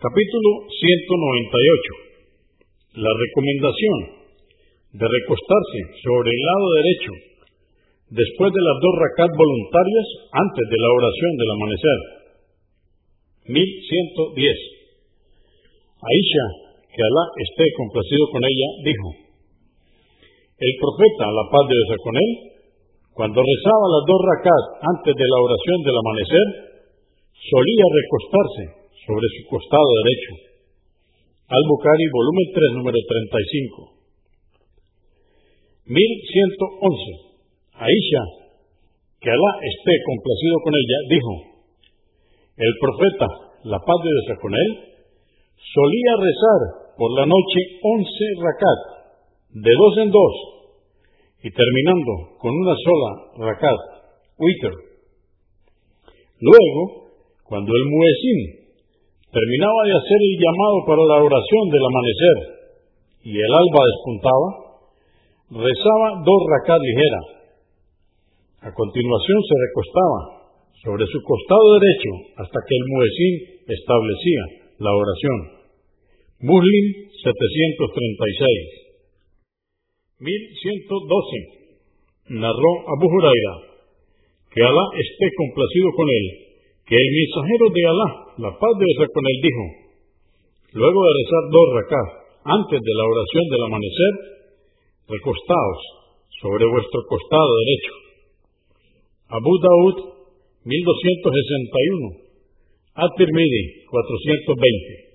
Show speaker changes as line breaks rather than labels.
Capítulo 198. La recomendación de recostarse sobre el lado derecho después de las dos rakat voluntarias antes de la oración del amanecer. 1110. Aisha, que Alá esté complacido con ella, dijo, el profeta, la paz de Dios con él, cuando rezaba las dos rakat antes de la oración del amanecer, solía recostarse sobre su costado derecho. Al-Bukhari, volumen 3, número 35. 1111. Aisha, que Alá esté complacido con ella, dijo, el profeta, la paz de Dios con él, solía rezar por la noche once rakat, de dos en dos, y terminando con una sola rakat, witr. Luego, cuando el muezzin Terminaba de hacer el llamado para la oración del amanecer y el alba despuntaba, rezaba dos rakat ligeras. A continuación se recostaba sobre su costado derecho hasta que el muecín establecía la oración. Muslim 736. 1112. Narró Abu Huraira, que Alá esté complacido con él, que el mensajero de Alá, la paz de él, dijo, luego de rezar dos rakás antes de la oración del amanecer, recostaos sobre vuestro costado derecho. Abu Daud, 1261, At-Tirmidhi, 420.